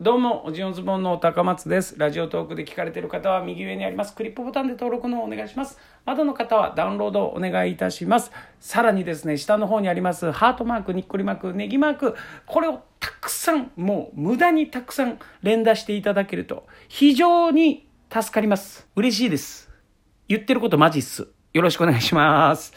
どうも、おじおズボンの高松です。ラジオトークで聞かれている方は右上にありますクリップボタンで登録のお願いします。まだの方はダウンロードお願いいたします。さらにですね、下の方にありますハートマーク、にっこりマーク、ネギマーク、これをたくさん、もう無駄にたくさん連打していただけると非常に助かります。嬉しいです。言ってることマジっす。よろしくお願いします。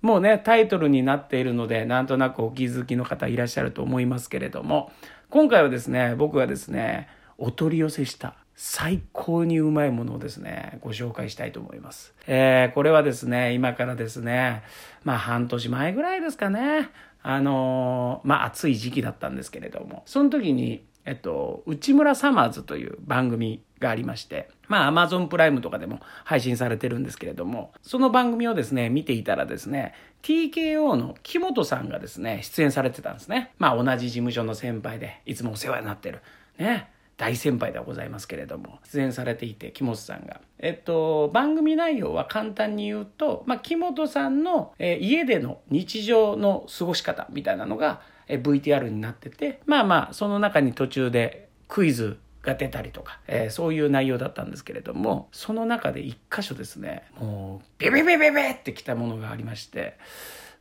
もうね、タイトルになっているので、なんとなくお気づきの方いらっしゃると思いますけれども、今回はですね、僕がですね、お取り寄せした最高にうまいものをですね、ご紹介したいと思います。えー、これはですね、今からですね、まあ半年前ぐらいですかね、あのー、まあ暑い時期だったんですけれども、その時に、えっと、内村サマーズという番組がありまして、まあ、アマゾンプライムとかでも配信されてるんですけれども、その番組をですね、見ていたらですね、TKO の木本さんがですね、出演されてたんですね。まあ、同じ事務所の先輩で、いつもお世話になってる。ね。大先輩ではございますけれども、出演されていて、木本さんが。えっと、番組内容は簡単に言うと、まあ、木本さんの、えー、家での日常の過ごし方みたいなのが、VTR になってて、まあまあ、その中に途中でクイズが出たりとか、えー、そういう内容だったんですけれども、その中で一箇所ですね、もう、ビビビビビってきたものがありまして、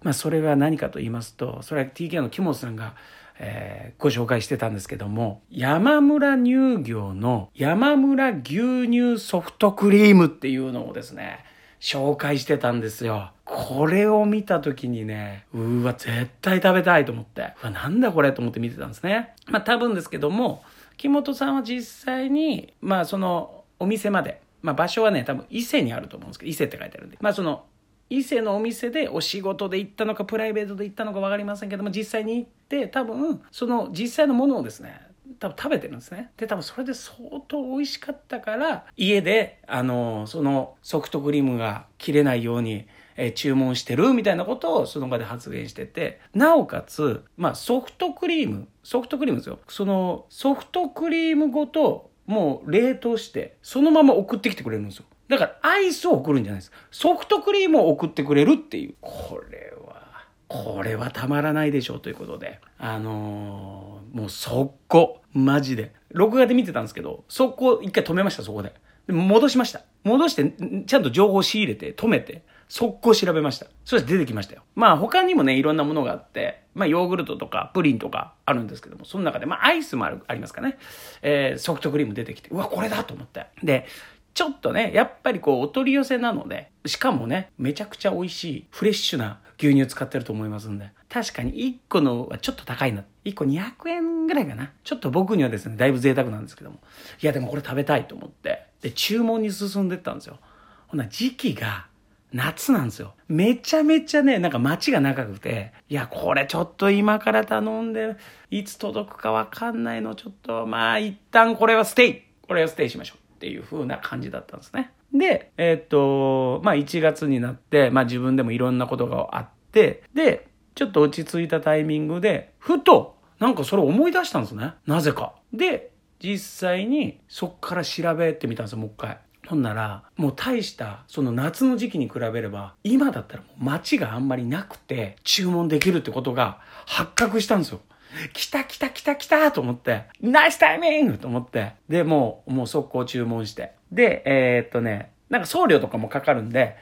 まあそれが何かと言いますと、それは TK の木本さんが、えー、ご紹介してたんですけども、山村乳業の山村牛乳ソフトクリームっていうのをですね、紹介してたんですよ。これを見た時にね、うわ、絶対食べたいと思って、うわ、なんだこれと思って見てたんですね。まあ多分ですけども、木本さんは実際に、まあそのお店まで、まあ場所はね、多分伊勢にあると思うんですけど、伊勢って書いてあるんで、まあその伊勢のお店でお仕事で行ったのかプライベートで行ったのか分かりませんけども実際に行って多分その実際のものをですね多分食べてるんですね。で、多分それで相当美味しかったから、家で、あの、そのソフトクリームが切れないように、え、注文してるみたいなことをその場で発言してて、なおかつ、まあソフトクリーム、ソフトクリームですよ。そのソフトクリームごと、もう冷凍して、そのまま送ってきてくれるんですよ。だからアイスを送るんじゃないです。ソフトクリームを送ってくれるっていう。これは、これはたまらないでしょうということで。あのー、もう速攻。マジで。録画で見てたんですけど、速攻一回止めました、そこで。で戻しました。戻して、ちゃんと情報仕入れて、止めて、速攻調べました。そして出てきましたよ。まあ他にもね、いろんなものがあって、まあヨーグルトとかプリンとかあるんですけども、その中で、まあアイスもある、ありますかね。えー、ソフトクリーム出てきて、うわ、これだと思って。で、ちょっとね、やっぱりこう、お取り寄せなので、しかもね、めちゃくちゃ美味しい、フレッシュな牛乳使ってると思いますんで、確かに1個のはちょっと高いな。1個200円ぐらいかな。ちょっと僕にはですね、だいぶ贅沢なんですけども。いや、でもこれ食べたいと思って、で、注文に進んでったんですよ。ほな、時期が、夏なんですよ。めちゃめちゃね、なんか待ちが長くて、いや、これちょっと今から頼んで、いつ届くかわかんないの、ちょっと、まあ、一旦これはステイこれはステイしましょう。っていう風な感じだったんですね。で、えー、っと、まあ1月になって、まあ自分でもいろんなことがあって、で、ちょっと落ち着いたタイミングで、ふと、なんかそれ思い出したんですね。なぜか。で、実際にそっから調べてみたんですよ、もう一回。ほんなら、もう大した、その夏の時期に比べれば、今だったらもう街があんまりなくて、注文できるってことが発覚したんですよ。来た来た来た来たと思って、ナイスタイミングと思って、で、もう、もう速攻注文して。で、えー、っとね、なんか送料とかもかかるんで、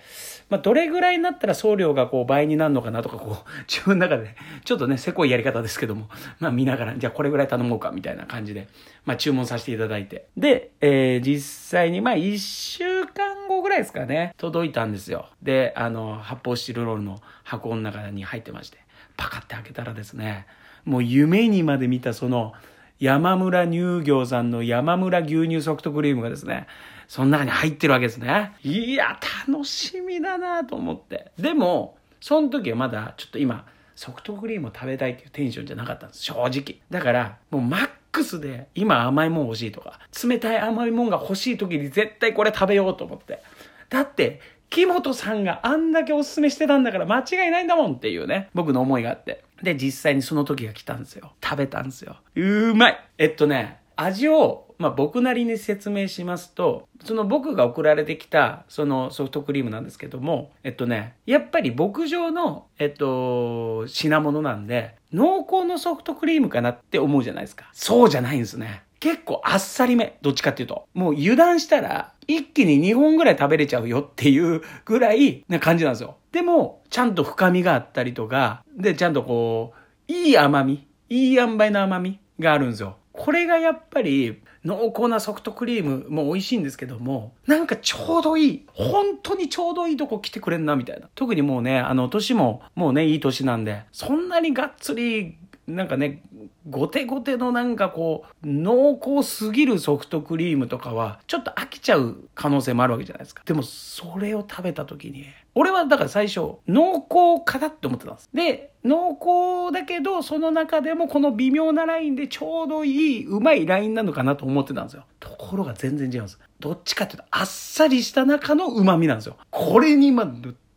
まあ、どれぐらいになったら送料がこう倍になるのかなとか、こう、自分の中で、ちょっとね、せこいやり方ですけども、まあ見ながら、じゃあこれぐらい頼もうか、みたいな感じで、まあ注文させていただいて。で、えー、実際に、ま一週間後ぐらいですかね、届いたんですよ。で、あの、発泡スチロールの箱の中に入ってまして、パカって開けたらですね、もう夢にまで見たその山村乳業さんの山村牛乳ソフトクリームがですね、その中に入ってるわけですね。いや、楽しみだなと思って。でも、その時はまだちょっと今、ソフトクリームを食べたいっていうテンションじゃなかったんです。正直。だから、もうマックスで今甘いもん欲しいとか、冷たい甘いもんが欲しい時に絶対これ食べようと思って。だって、木本さんがあんだけおすすめしてたんだから間違いないんだもんっていうね、僕の思いがあって。で、実際にその時が来たんですよ。食べたんですよ。うまいえっとね、味を、まあ、僕なりに説明しますと、その僕が送られてきた、そのソフトクリームなんですけども、えっとね、やっぱり牧場の、えっと、品物なんで、濃厚のソフトクリームかなって思うじゃないですか。そうじゃないんですね。結構あっさりめ。どっちかっていうと。もう油断したら、一気に2本ぐらい食べれちゃうよっていう ぐらいな感じなんですよ。でも、ちゃんと深みがあったりとか、で、ちゃんとこう、いい甘み、いい塩梅の甘みがあるんですよ。これがやっぱり、濃厚なソフトクリームも美味しいんですけども、なんかちょうどいい。本当にちょうどいいとこ来てくれんな、みたいな。特にもうね、あの、年も、もうね、いい年なんで、そんなにがっつり、なんかね、ごてごてのなんかこう、濃厚すぎるソフトクリームとかは、ちょっと飽きちゃう可能性もあるわけじゃないですか。でも、それを食べた時に、俺はだから最初、濃厚かだって思ってたんです。で、濃厚だけど、その中でもこの微妙なラインでちょうどいい、うまいラインなのかなと思ってたんですよ。ところが全然違うんです。どっちかっていうと、あっさりした中の旨味なんですよ。これに今、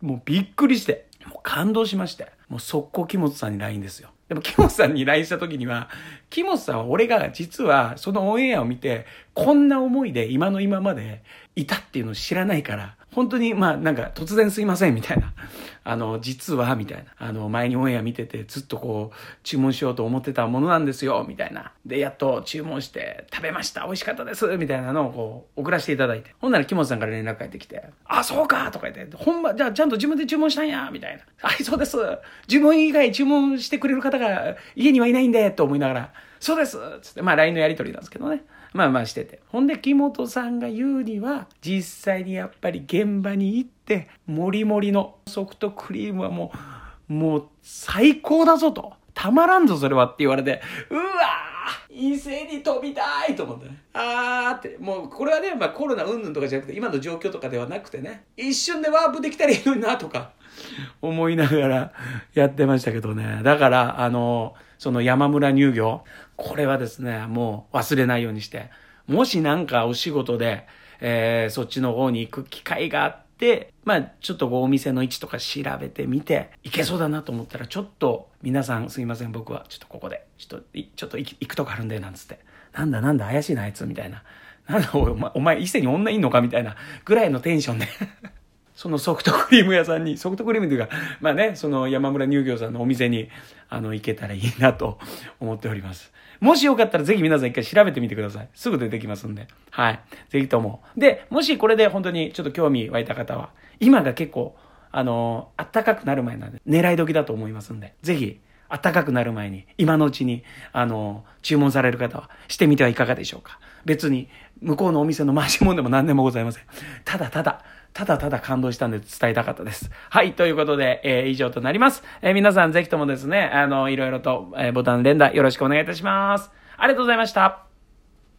もうびっくりして、もう感動しまして、もう速攻木本さんに LINE ですよ。でも、木本さんに LINE した時には、木本さんは俺が実はそのオンエアを見て、こんな思いで今の今までいたっていうのを知らないから、本当に、まあ、なんか、突然すいません、みたいな。あの、実は、みたいな。あの、前にオンエア見てて、ずっとこう、注文しようと思ってたものなんですよ、みたいな。で、やっと注文して、食べました、美味しかったです、みたいなのをこう、送らせていただいて。ほんなら、木本さんから連絡返ってきて、あ、そうかとか言って、ほんま、じゃあ、ちゃんと自分で注文したんや、みたいな。はい、そうです。自分以外注文してくれる方が家にはいないんで、と思いながら、そうですつって、まあ LINE のやり取りなんですけどね。まあまあしてて。ほんで、木本さんが言うには、実際にやっぱり現場に行って、もりもりのソフトクリームはもう、もう最高だぞと。たまらんぞ、それはって言われて、うわ伊勢に飛びたいと思ってね。あーって、もうこれはね、まあコロナうんぬんとかじゃなくて、今の状況とかではなくてね、一瞬でワープできたらいいのになとか、思いながら やってましたけどね。だから、あの、その山村乳業、これはですね、もう忘れないようにして、もしなんかお仕事で、えー、そっちの方に行く機会があって、まあ、ちょっとお店の位置とか調べてみて、行けそうだなと思ったら、ちょっと、皆さんすいません、僕は、ちょっとここで、ちょっと、ちょっと行くとこあるんで、なんつって。なんだなんだ、怪しいな、あいつ、みたいな。なんだ、お前、お前、伊勢に女いんのかみたいな、ぐらいのテンションでそのソフトクリーム屋さんに、ソフトクリームというか、まあね、その山村乳業さんのお店に、あの、行けたらいいなと 思っております。もしよかったらぜひ皆さん一回調べてみてください。すぐ出てきますんで。はい。ぜひとも。で、もしこれで本当にちょっと興味湧いた方は、今が結構、あの、暖かくなる前なんで、狙い時だと思いますんで、ぜひ、暖かくなる前に、今のうちに、あの、注文される方は、してみてはいかがでしょうか。別に、向こうのお店の回し物でも何でもございません。ただただ、ただただ感動したんで伝えたかったです。はい、ということで、えー、以上となります。えー、皆さんぜひともですね、あの、いろいろと、えー、ボタン連打よろしくお願いいたします。ありがとうございました。